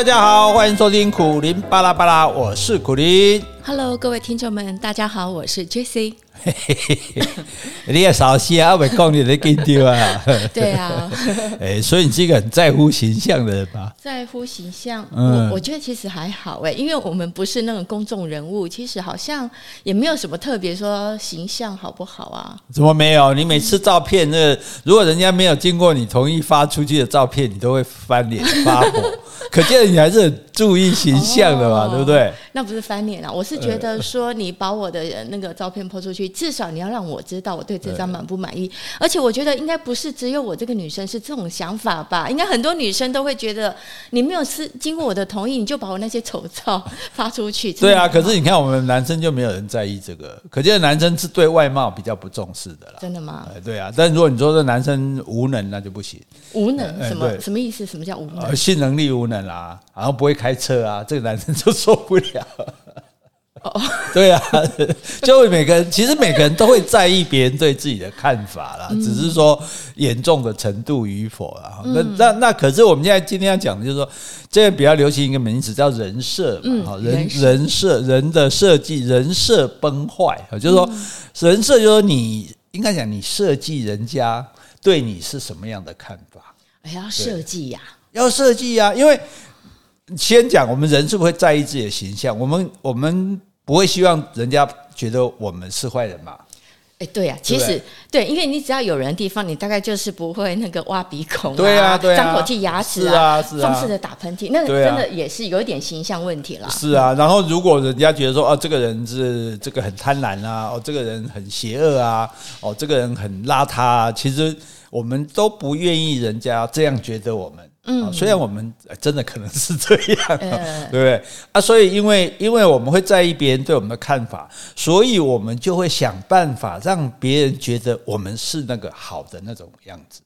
大家好，欢迎收听苦林巴拉巴拉，我是苦林。Hello，各位听众们，大家好，我是 Jessie。你也少些啊，未讲你的给丢啊。对啊，哎，所以你是一个很在乎形象的人吧？在乎形象，嗯、我我觉得其实还好哎，因为我们不是那种公众人物，其实好像也没有什么特别说形象好不好啊？怎么没有？你每次照片，那个、如果人家没有经过你同意发出去的照片，你都会翻脸发火，可见你还是很注意形象的嘛，哦、对不对？那不是翻脸啊，我是觉得说你把我的那个照片 po 出去。至少你要让我知道我对这张满不满意，而且我觉得应该不是只有我这个女生是这种想法吧？应该很多女生都会觉得你没有是经过我的同意，你就把我那些丑照 发出去。对啊，可是你看我们男生就没有人在意这个，可见男生是对外貌比较不重视的啦。真的吗？对啊，但如果你说这男生无能，那就不行。无能什么什么意思？什么叫无能？性能力无能啊，然后不会开车啊，这个男生就受不了。哦，对啊，就每个人其实每个人都会在意别人对自己的看法啦，只是说严重的程度与否啦。那那那可是我们现在今天要讲的就是说，这个比较流行一个名词叫人设嘛，哈人人设人的设计人设崩坏，就是说人设就是说你应该讲你设计人家对你是什么样的看法？哎，要设计呀，要设计呀，因为先讲我们人是不是会在意自己的形象？我们我们。不会希望人家觉得我们是坏人嘛？哎，对呀，其实对，因为你只要有人的地方，你大概就是不会那个挖鼻孔，对啊，对啊，张口气、牙齿啊，放肆的打喷嚏，那个真的也是有一点形象问题了。是啊，然后如果人家觉得说，哦，这个人是这个很贪婪啊，哦，这个人很邪恶啊，哦，这个人很邋遢啊，其实我们都不愿意人家这样觉得我们。嗯，虽然我们真的可能是这样，对不对啊？所以因为因为我们会在意别人对我们的看法，所以我们就会想办法让别人觉得我们是那个好的那种样子。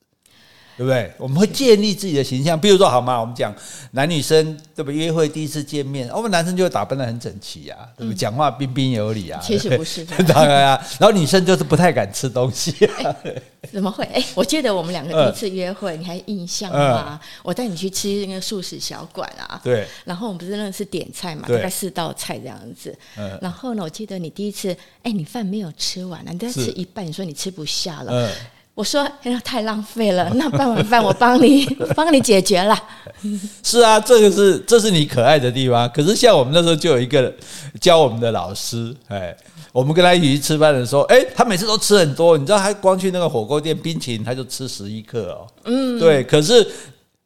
对不对？我们会建立自己的形象，比如说，好吗？我们讲男女生对不对？约会第一次见面，我们男生就会打扮的很整齐啊，对不对？讲话彬彬有礼啊。其实不是，当然啊。然后女生就是不太敢吃东西啊。怎么会？哎，我记得我们两个第一次约会，你还印象吗？我带你去吃那个素食小馆啊。对。然后我们不是那是点菜嘛，大概四道菜这样子。嗯。然后呢，我记得你第一次，哎，你饭没有吃完，你再吃一半，你说你吃不下了。嗯。我说：“哎呀，太浪费了！那半碗饭我帮你，帮你解决了。”是啊，这个是这是你可爱的地方。可是像我们那时候就有一个教我们的老师，哎，我们跟他一起去吃饭的时候，哎，他每次都吃很多。你知道，他光去那个火锅店，冰淇淋他就吃十一克哦。嗯，对。可是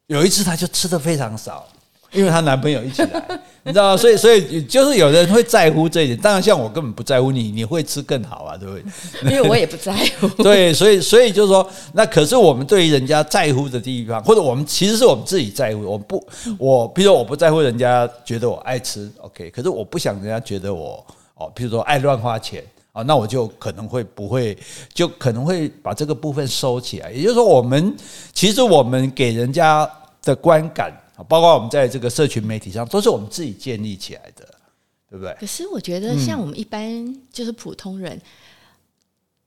有一次，他就吃的非常少。因为她男朋友一起来，你知道吗？所以，所以就是有人会在乎这一点。当然，像我根本不在乎你，你会吃更好啊，对不对？因为我也不在乎。对，所以，所以就是说，那可是我们对于人家在乎的地方，或者我们其实是我们自己在乎。我不，我比如说我不在乎人家觉得我爱吃，OK。可是我不想人家觉得我哦，比如说爱乱花钱啊，那我就可能会不会，就可能会把这个部分收起来。也就是说，我们其实我们给人家的观感。包括我们在这个社群媒体上，都是我们自己建立起来的，对不对？可是我觉得，像我们一般就是普通人，嗯、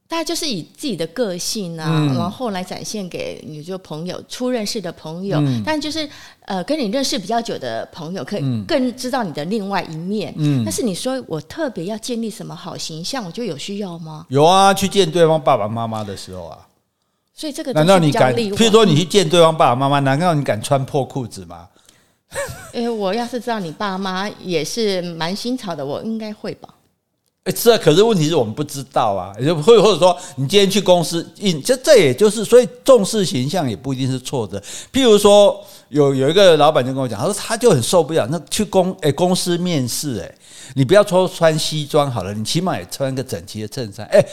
大家就是以自己的个性啊，嗯、然后来展现给你就朋友、初认识的朋友。嗯、但就是呃，跟你认识比较久的朋友，可以更知道你的另外一面。嗯。但是你说我特别要建立什么好形象，我觉得有需要吗？有啊，去见对方爸爸妈妈的时候啊。所以这个难道你敢？譬如说你去见对方爸爸妈妈，难道你敢穿破裤子吗？哎，我要是知道你爸妈也是蛮新潮的，我应该会吧。哎，是啊，可是问题是我们不知道啊，也就会或者说你今天去公司，这这也就是所以重视形象也不一定是错的。譬如说有有一个老板就跟我讲，他说他就很受不了，那去公哎公司面试，哎，你不要说穿西装好了，你起码也穿个整齐的衬衫，哎。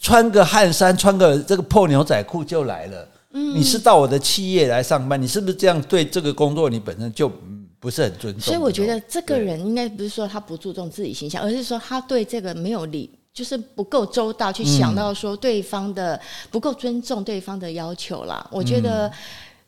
穿个汗衫，穿个这个破牛仔裤就来了。嗯，你是到我的企业来上班，你是不是这样对这个工作你本身就不是很尊重？所以我觉得这个人应该不是说他不注重自己形象，而是说他对这个没有理，就是不够周到，去想到说对方的不够尊重对方的要求啦。我觉得。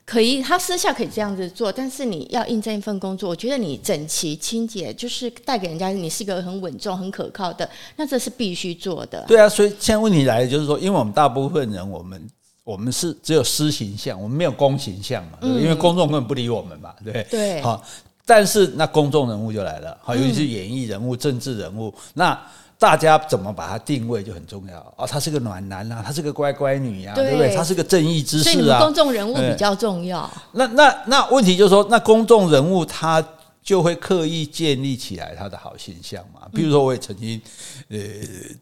可以，他私下可以这样子做，但是你要应征一份工作，我觉得你整齐清洁，就是带给人家你是一个很稳重、很可靠的，那这是必须做的。对啊，所以现在问题来了，就是说，因为我们大部分人，我们我们是只有私形象，我们没有公形象嘛，对，因为公众根本不理我们嘛，对。对。好，但是那公众人物就来了，好，尤其是演艺人物、政治人物，那大家怎么把它定位就很重要哦。他是个暖男啊，他是个乖乖女啊，对，对不对？他是个正义之士啊。所以你们公众人物比较重要。那那那问题就是说，那公众人物他。就会刻意建立起来他的好形象嘛。比如说，我也曾经呃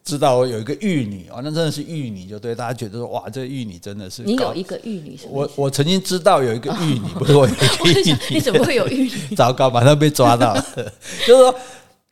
知道有一个玉女哦，那真的是玉女，就对大家觉得说哇，这玉女真的是。你有一个玉女？我我曾经知道有一个玉女，不是我有一个玉女。你怎么会有玉女？糟糕，马上被抓到了。就是说，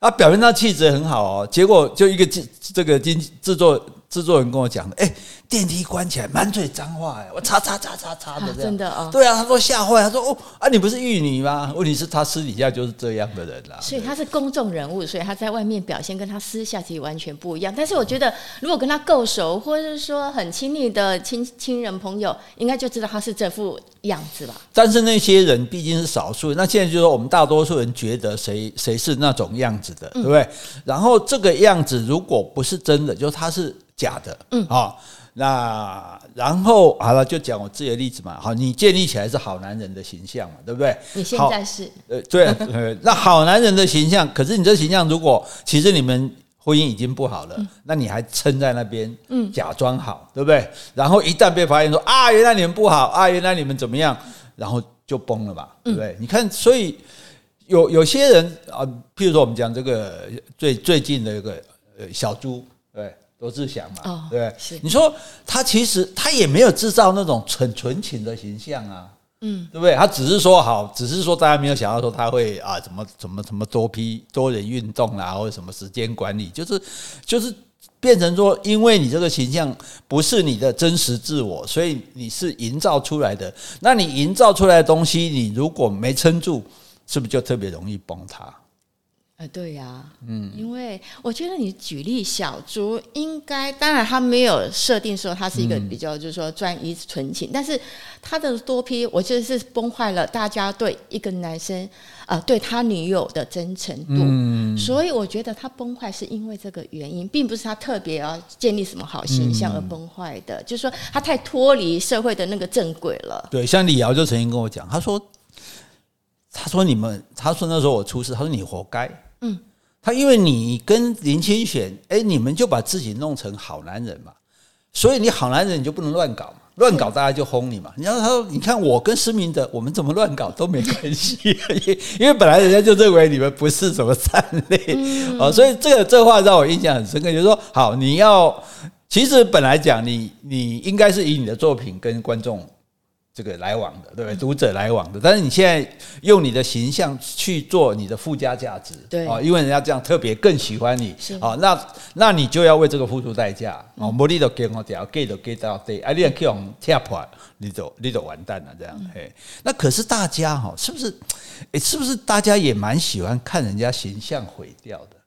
他表面上气质很好哦，结果就一个制这个经制作制作人跟我讲的，哎。电梯关起来，满嘴脏话哎！我擦擦擦擦擦的这样，真的哦。对啊，他说吓坏，他说哦啊，你不是玉女吗？问题是，他私底下就是这样的人啦。所以他是公众人物，所以他在外面表现跟他私下其实完全不一样。但是我觉得，如果跟他够熟，或者是说很亲密的亲亲人朋友，应该就知道他是这副样子吧。但是那些人毕竟是少数，那现在就是说，我们大多数人觉得谁谁是那种样子的，对不对？嗯、然后这个样子如果不是真的，就是他是假的，嗯啊。哦那然后好了，就讲我自己的例子嘛。好，你建立起来是好男人的形象嘛，对不对？你现在是呃，对，呃，那好男人的形象，可是你这形象如果其实你们婚姻已经不好了，嗯、那你还撑在那边，嗯，假装好，对不对？然后一旦被发现说啊，原来你们不好啊，原来你们怎么样，然后就崩了吧，对不对？嗯、你看，所以有有些人啊，譬如说我们讲这个最最近的一个呃小猪，对。罗志祥嘛，哦、对，是你说他其实他也没有制造那种纯纯情的形象啊，嗯，对不对？他只是说好，只是说大家没有想到说他会啊，怎么怎么怎么多批多人运动啊，或者什么时间管理，就是就是变成说，因为你这个形象不是你的真实自我，所以你是营造出来的。那你营造出来的东西，你如果没撑住，是不是就特别容易崩塌？呃，对呀、啊，嗯，因为我觉得你举例小猪，应该当然他没有设定说他是一个比较就是说专一纯情，嗯、但是他的多批，我觉得是崩坏了大家对一个男生呃对他女友的真诚度，嗯，所以我觉得他崩坏是因为这个原因，并不是他特别要建立什么好形象而崩坏的，嗯、就是说他太脱离社会的那个正轨了。对，像李瑶就曾经跟我讲，他说，他说你们，他说那时候我出事，他说你活该。嗯，他因为你跟林清玄，哎，你们就把自己弄成好男人嘛，所以你好男人你就不能乱搞嘛，乱搞大家就轰你嘛。然后他说，你看我跟施明德，我们怎么乱搞都没关系，因为本来人家就认为你们不是什么善类啊，所以这个这话让我印象很深刻，就是说，好，你要其实本来讲你你应该是以你的作品跟观众。这个来往的，对不对？读者来往的，但是你现在用你的形象去做你的附加价值，对啊，因为人家这样特别更喜欢你，啊，那那你就要为这个付出代价啊，没你都给我掉，给都给到对，啊，你要去往贴破，你就你就完蛋了，这样，嘿，那可是大家哈，是不是？诶，是不是大家也蛮喜欢看人家形象毁掉的？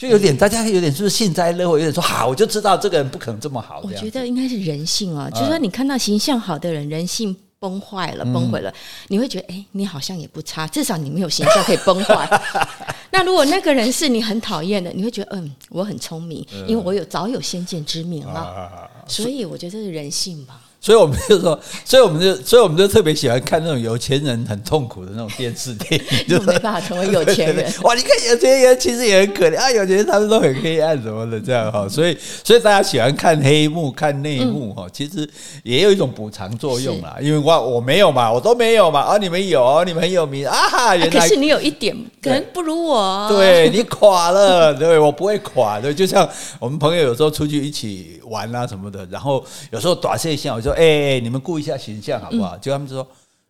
就有点，大家有点是不是幸灾乐祸？有点说好，我就知道这个人不可能这么好。我觉得应该是人性啊，就是说你看到形象好的人，人性崩坏了，崩毁了，你会觉得哎，你好像也不差，至少你没有形象可以崩坏。那如果那个人是你很讨厌的，你会觉得嗯，我很聪明，因为我有早有先见之明了。所以我觉得这是人性吧。所以我们就说，所以我们就，所以我们就特别喜欢看那种有钱人很痛苦的那种电视电影，就没办法成为有钱人。哇，你看有钱人其实也很可怜啊，有钱人他们都很黑暗什么的这样哈。所以，所以大家喜欢看黑幕、看内幕哈，其实也有一种补偿作用啦。因为我我没有嘛，我都没有嘛，啊，你们有，你们很有名啊哈。原来可是你有一点可能不如我，对你垮了，对我不会垮的。就像我们朋友有时候出去一起玩啊什么的，然后有时候短线线我就。哎、欸，你们顾一下形象好不好？就、嗯、他们就说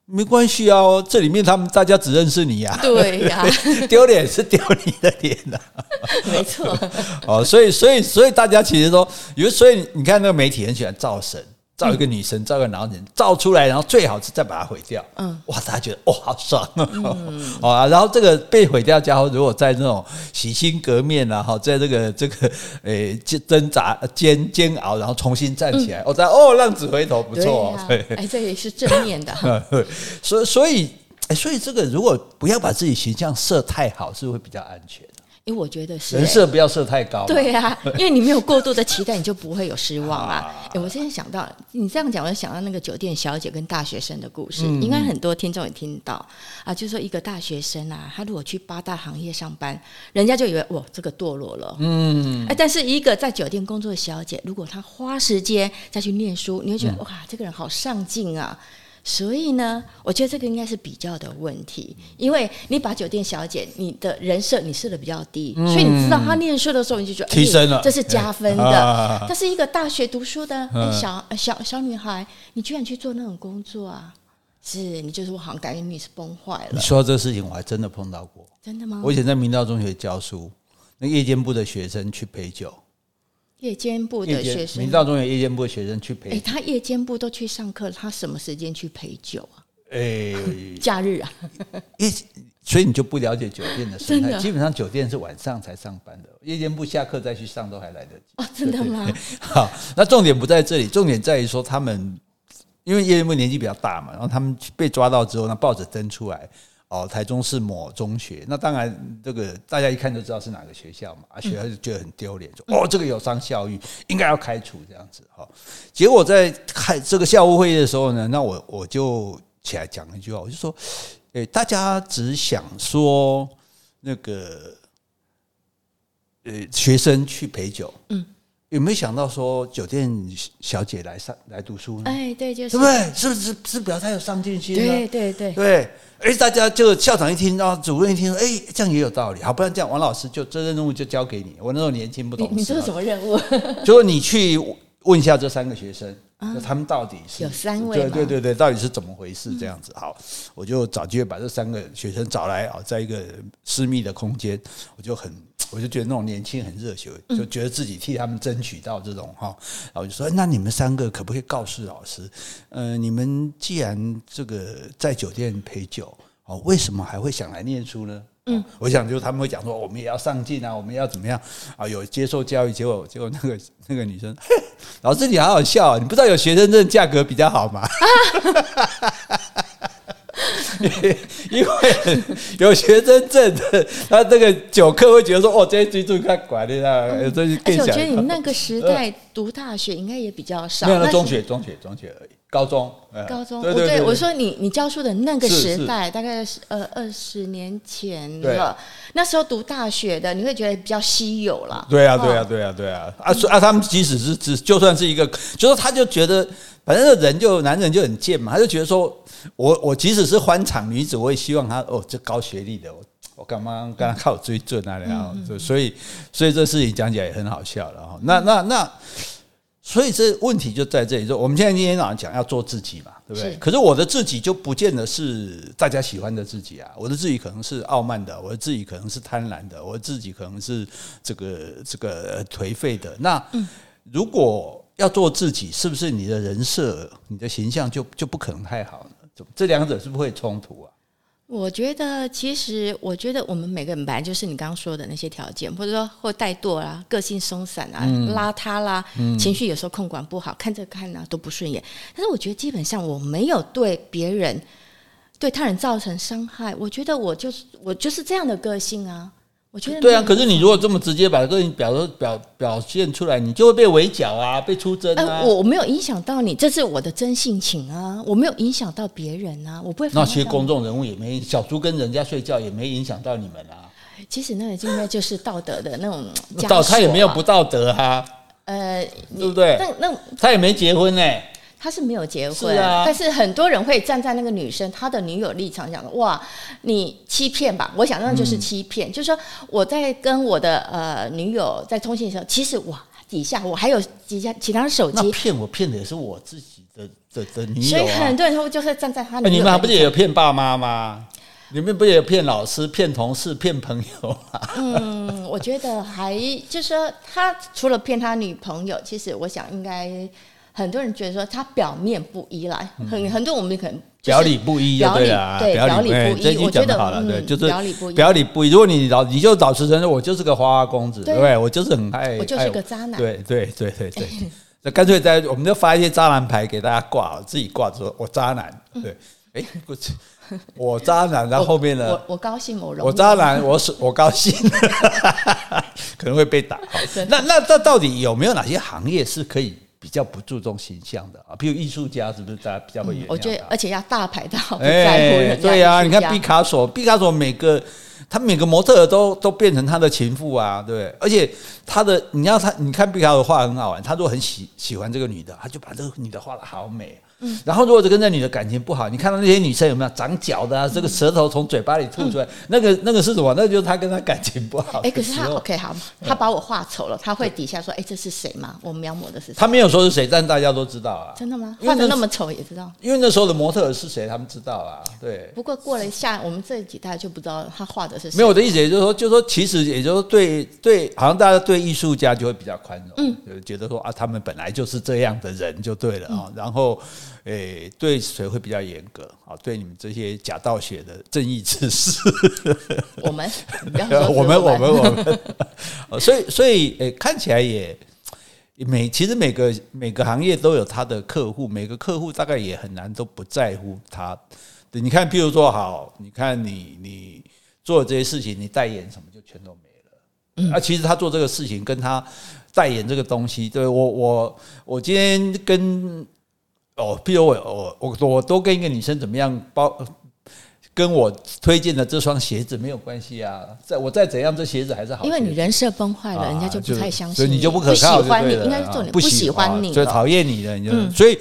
没关系啊，这里面他们大家只认识你呀、啊。对呀、啊，丢脸是丢你的脸呐、啊。没错。哦，所以所以所以大家其实说，有所以你看那个媒体很喜欢造神。造一个女神，造一个男人，造出来，然后最好是再把它毁掉。嗯，哇，大家觉得哦，好爽哦。嗯、哦，然后这个被毁掉家伙，如果在那种洗心革面啊，哈，在这个这个诶挣扎煎煎熬，然后重新站起来，我在、嗯、哦，浪子回头不错哦。哎、这也是正面的。所以所以哎，所以这个如果不要把自己形象设太好，是不是会比较安全？因为我觉得是人设不要设太高。对呀、啊，因为你没有过度的期待，你就不会有失望啊。哎，我现在想到你这样讲，我就想到那个酒店小姐跟大学生的故事，嗯、应该很多听众也听到啊。就是说一个大学生啊，他如果去八大行业上班，人家就以为哇，这个堕落了。嗯。哎，但是一个在酒店工作的小姐，如果她花时间再去念书，你会觉得、嗯、哇，这个人好上进啊。所以呢，我觉得这个应该是比较的问题，因为你把酒店小姐你的人设你设的比较低，嗯、所以你知道她念书的时候你就觉得提升了、欸，这是加分的。欸、但是一个大学读书的、欸、小小小女孩，你居然去做那种工作啊？是你就是我好像感觉你是崩坏了。你说到这个事情，我还真的碰到过。真的吗？我以前在明道中学教书，那夜间部的学生去陪酒。夜间部的学生，明道中有夜间部的学生去陪。哎，他夜间部都去上课，他什么时间去陪酒啊？哎，假日啊。所以你就不了解酒店的生态。基本上酒店是晚上才上班的，夜间部下课再去上都还来得及。哦，真的吗？好，那重点不在这里，重点在于说他们，因为夜间部年纪比较大嘛，然后他们被抓到之后，那报纸登出来。哦，台中市某中学，那当然这个大家一看就知道是哪个学校嘛，啊学校就觉得很丢脸，说哦，这个有伤校誉，应该要开除这样子哈。结果在开这个校务会议的时候呢，那我我就起来讲一句话，我就说，诶，大家只想说那个呃学生去陪酒，嗯。有没有想到说酒店小姐来上来读书呢？哎，对，就是，对不对？是不是是表示他有上进心？对对对对。哎，大家就校长一听，然后主任一听，哎，这样也有道理。好，不然这样，王老师就这任务就交给你。我那时候年轻不懂事。你这是什么任务？就是你去问一下这三个学生，那他们到底是有三位？对对对对，到底是怎么回事？这样子，好，我就找机会把这三个学生找来啊，在一个私密的空间，我就很。我就觉得那种年轻很热血，就觉得自己替他们争取到这种哈，然后就说，那你们三个可不可以告诉老师，呃，你们既然这个在酒店陪酒，哦，为什么还会想来念书呢？嗯，我想就是他们会讲说，我们也要上进啊，我们要怎么样啊？有接受教育，结果结果那个那个女生，老师你好好笑啊，你不知道有学生证价格比较好吗？因为有学生证的，他这个酒客会觉得说：“哦，这些居住看管的啦。”而且我觉得你那个时代读大学应该也比较少。没有，中学、中学、中学而已。高中，高中。对对，我说你你教书的那个时代，大概是呃二十年前了。那时候读大学的，你会觉得比较稀有了。对啊，对啊，对啊，对啊。啊，啊，他们即使是只就算是一个，就是他就觉得，反正人就男人就很贱嘛，他就觉得说。我我即使是欢场女子，我也希望他哦，这高学历的，我我干嘛跟他靠追准啊？然后，所以所以这事情讲起来也很好笑了哈。那那那，所以这问题就在这里，说我们现在今天早上讲要做自己嘛，对不对？可是我的自己就不见得是大家喜欢的自己啊，我的自己可能是傲慢的，我的自己可能是贪婪的，我的自己可能是这个这个颓废的。那如果要做自己，是不是你的人设、你的形象就就不可能太好呢？这两者是不是会冲突啊？我觉得，其实我觉得我们每个人本来就是你刚刚说的那些条件，或者说或怠惰啦、个性松散啊、嗯、邋遢啦、嗯、情绪有时候控管不好，看这看那都不顺眼。但是我觉得基本上我没有对别人、对他人造成伤害。我觉得我就是我就是这样的个性啊。我觉得对啊，可是你如果这么直接把个性表表表现出来，你就会被围剿啊，被出征啊。我没有影响到你，这是我的真性情啊，我没有影响到别人啊，我不会。那些公众人物也没，小猪跟人家睡觉也没影响到你们啊。其实那个应该就是道德的那种 道，他也没有不道德啊。呃，对不对？那那他也没结婚呢。他是没有结婚，是啊，但是很多人会站在那个女生她的女友立场讲，哇，你欺骗吧？我想那就是欺骗，嗯、就是说我在跟我的呃女友在通信的时候，其实哇底下我还有几家其他手机，骗我骗的也是我自己的的的女友，所以很多人会就是站在他女友，你们不是也有骗爸妈吗？你们不也有骗老师、骗同事、骗朋友吗？嗯，我觉得还就是说他除了骗他女朋友，其实我想应该。很多人觉得说他表面不依赖，很很多我们可能表里不一，对啊，对表里不一。我觉得好了，对，就是表里不一。表里不一。如果你老你就老实承认，我就是个花花公子，对不对？我就是很爱，我就是个渣男。对对对对对，那干脆在我们就发一些渣男牌给大家挂，自己挂着说我渣男。对，哎，不是，我渣男，然后后面呢？我我高兴，我我渣男，我是我高兴，可能会被打。那那那到底有没有哪些行业是可以比较不注重形象的啊？比如艺术家，是不是大家比较会原谅？我觉得，而且要大牌到不在乎人家。对呀，你看毕卡索，毕卡索每个他每个模特都都变成他的情妇啊，对不对？而且他的，你要他，你看毕卡索画很好玩，他如果很喜喜欢这个女的，他就把这个女的画的好美。嗯，然后如果这跟那女的感情不好，你看到那些女生有没有长脚的啊？这个舌头从嘴巴里吐出来，那个那个是什么？那就是她跟她感情不好。哎，可是她 OK 好，她把我画丑了，他会底下说：“哎，这是谁吗？我描摹的是谁？”他没有说是谁，但大家都知道啊。真的吗？画的那么丑也知道？因为那时候的模特是谁，他们知道啊。对。不过过了一下，我们这几代就不知道她画的是谁。没有我的意思，也就是说，就是说，其实也就是说，对对，好像大家对艺术家就会比较宽容，嗯，就觉得说啊，他们本来就是这样的人就对了啊，然后。诶，对谁会比较严格？啊，对你们这些假道学的正义之士，我们，我们，我们，我 们，所以，所以，诶，看起来也每其实每个每个行业都有他的客户，每个客户大概也很难都不在乎他。你看，譬如说，好，你看你你做这些事情，你代言什么就全都没了。嗯，啊，其实他做这个事情跟他代言这个东西，对我我我今天跟。哦，譬如我我我我都跟一个女生怎么样包，跟我推荐的这双鞋子没有关系啊。再我再怎样，这鞋子还是好。因为你人设崩坏了，人家就不太相信，所以你就不可靠，不喜欢你，应该是重点，不喜欢你，所以讨厌你的，你就所以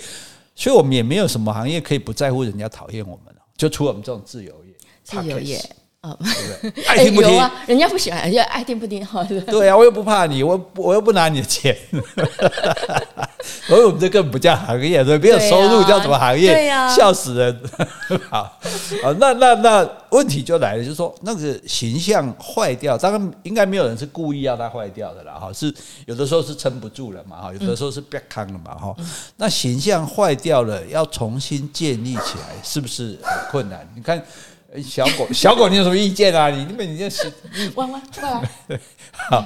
所以我们也没有什么行业可以不在乎人家讨厌我们，就除了我们这种自由业，自由业。哦，对不对？爱听不听啊？人家不喜欢，人家爱听不听，好对 对啊，我又不怕你，我我又不拿你的钱，所以我们这更不叫行业，对，没有收入叫什么行业？对呀，笑死人。好，啊，那那那问题就来了，就是说那个形象坏掉，当然应该没有人是故意要它坏掉的啦，哈，是有的时候是撑不住了嘛，哈，有的时候是别康了嘛，哈，那形象坏掉了，要重新建立起来，是不是很困难？你看。小狗，小狗，你有什么意见啊？你因为你这是 弯弯过来。对，好，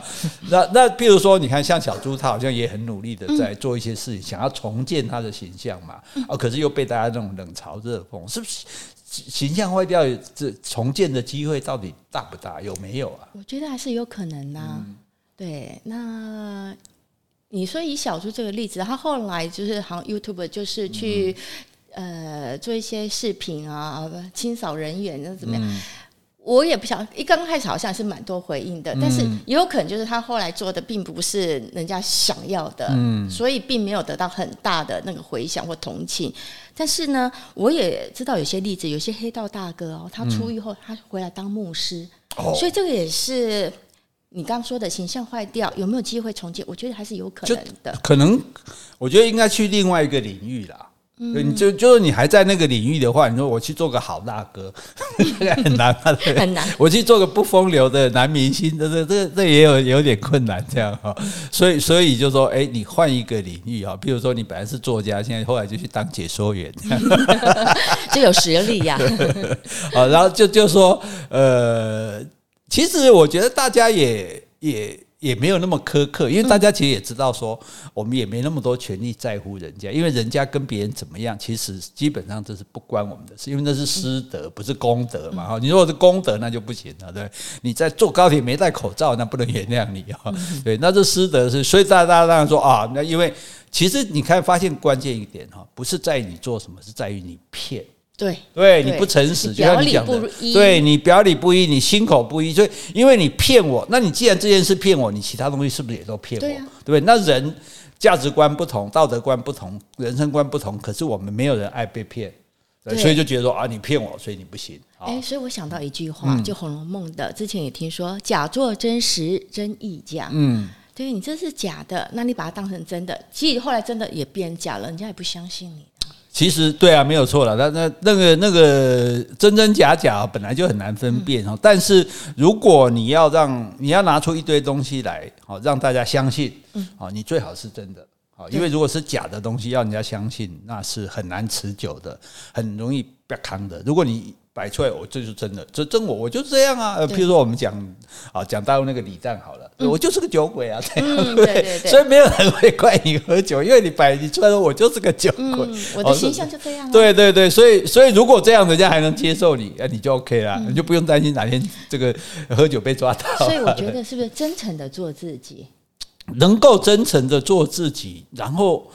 那那比如说，你看像小猪，他好像也很努力的在做一些事情，想要重建他的形象嘛。哦，可是又被大家这种冷嘲热讽，是不是？形象坏掉，这重建的机会到底大不大？有没有啊？我觉得还是有可能呐。对，那你说以小猪这个例子，他后来就是好像 YouTube 就是去。呃，做一些视频啊，清扫人员那怎么样？嗯、我也不想，一刚开始好像是蛮多回应的，嗯、但是也有可能就是他后来做的并不是人家想要的，嗯、所以并没有得到很大的那个回响或同情。但是呢，我也知道有些例子，有些黑道大哥哦，他出狱后他回来当牧师，嗯、所以这个也是你刚刚说的形象坏掉，有没有机会重建？我觉得还是有可能的。可能，我觉得应该去另外一个领域啦。对，你就就是你还在那个领域的话，你说我去做个好大哥，很难啊，很难。我去做个不风流的男明星，这这这这也有有点困难，这样哈。所以所以就说，哎，你换一个领域哈，比如说你本来是作家，现在后来就去当解说员，就有实力呀。啊，然后就就说，呃，其实我觉得大家也也。也没有那么苛刻，因为大家其实也知道说，我们也没那么多权利在乎人家，因为人家跟别人怎么样，其实基本上这是不关我们的事，因为那是私德，不是公德嘛。哈，你如果是公德，那就不行了，对。你在坐高铁没戴口罩，那不能原谅你哈。对，那是私德是，所以大家大家当然说啊，那因为其实你看发现关键一点哈，不是在于你做什么，是在于你骗。对，对，你不诚实，就像你讲的，对你表里不一，你心口不一，所以因为你骗我，那你既然这件事骗我，你其他东西是不是也都骗我？对不对？那人价值观不同，道德观不同，人生观不同，可是我们没有人爱被骗，所以就觉得说啊，你骗我，所以你不行。哎，所以我想到一句话，就《红楼梦》的，之前也听说，假作真实，真亦假。嗯，对你这是假的，那你把它当成真的，其实后来真的也变假了，人家也不相信你。其实对啊，没有错了。那那那个那个真真假假本来就很难分辨哈。但是如果你要让你要拿出一堆东西来，好让大家相信，好你最好是真的，好，因为如果是假的东西要人家相信，那是很难持久的，很容易被坑的。如果你摆出来，我这就是真的，这真我，我就是这样啊。譬如说我们讲啊，讲大陆那个李诞好了，我就是个酒鬼啊，这样 对不对？所以没有人会怪你喝酒，因为你摆你出来说我就是个酒鬼，我的形象就这样。对对对，所以所以如果这样，人家还能接受你，那你就 OK 了，你就不用担心哪天这个喝酒被抓到。所以我觉得是不是真诚的做自己，能够真诚的做自己，然后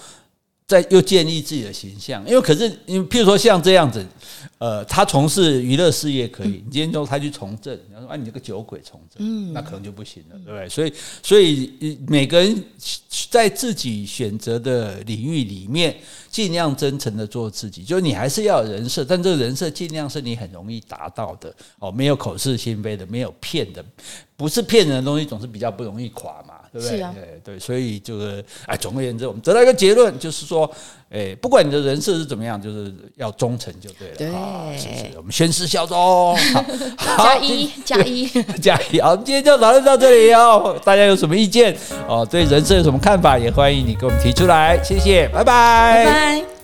再又建立自己的形象，因为可是因为譬如说像这样子。呃，他从事娱乐事业可以，你今天说他去从政，你说啊，你这个酒鬼从政，嗯，那可能就不行了，对不对？所以，所以每个人在自己选择的领域里面，尽量真诚的做自己，就是你还是要有人设，但这个人设尽量是你很容易达到的哦，没有口是心非的，没有骗的，不是骗人的东西，总是比较不容易垮嘛。对不对？啊、对对，所以就是哎，总而言之，我们得到一个结论，就是说，哎，不管你的人设是怎么样，就是要忠诚就对了。对，谢谢我们宣誓效忠。好，加一加一 加一。好，今天就讨论到这里哦。大家有什么意见哦？对人设有什么看法？也欢迎你给我们提出来。谢谢，拜拜。拜拜。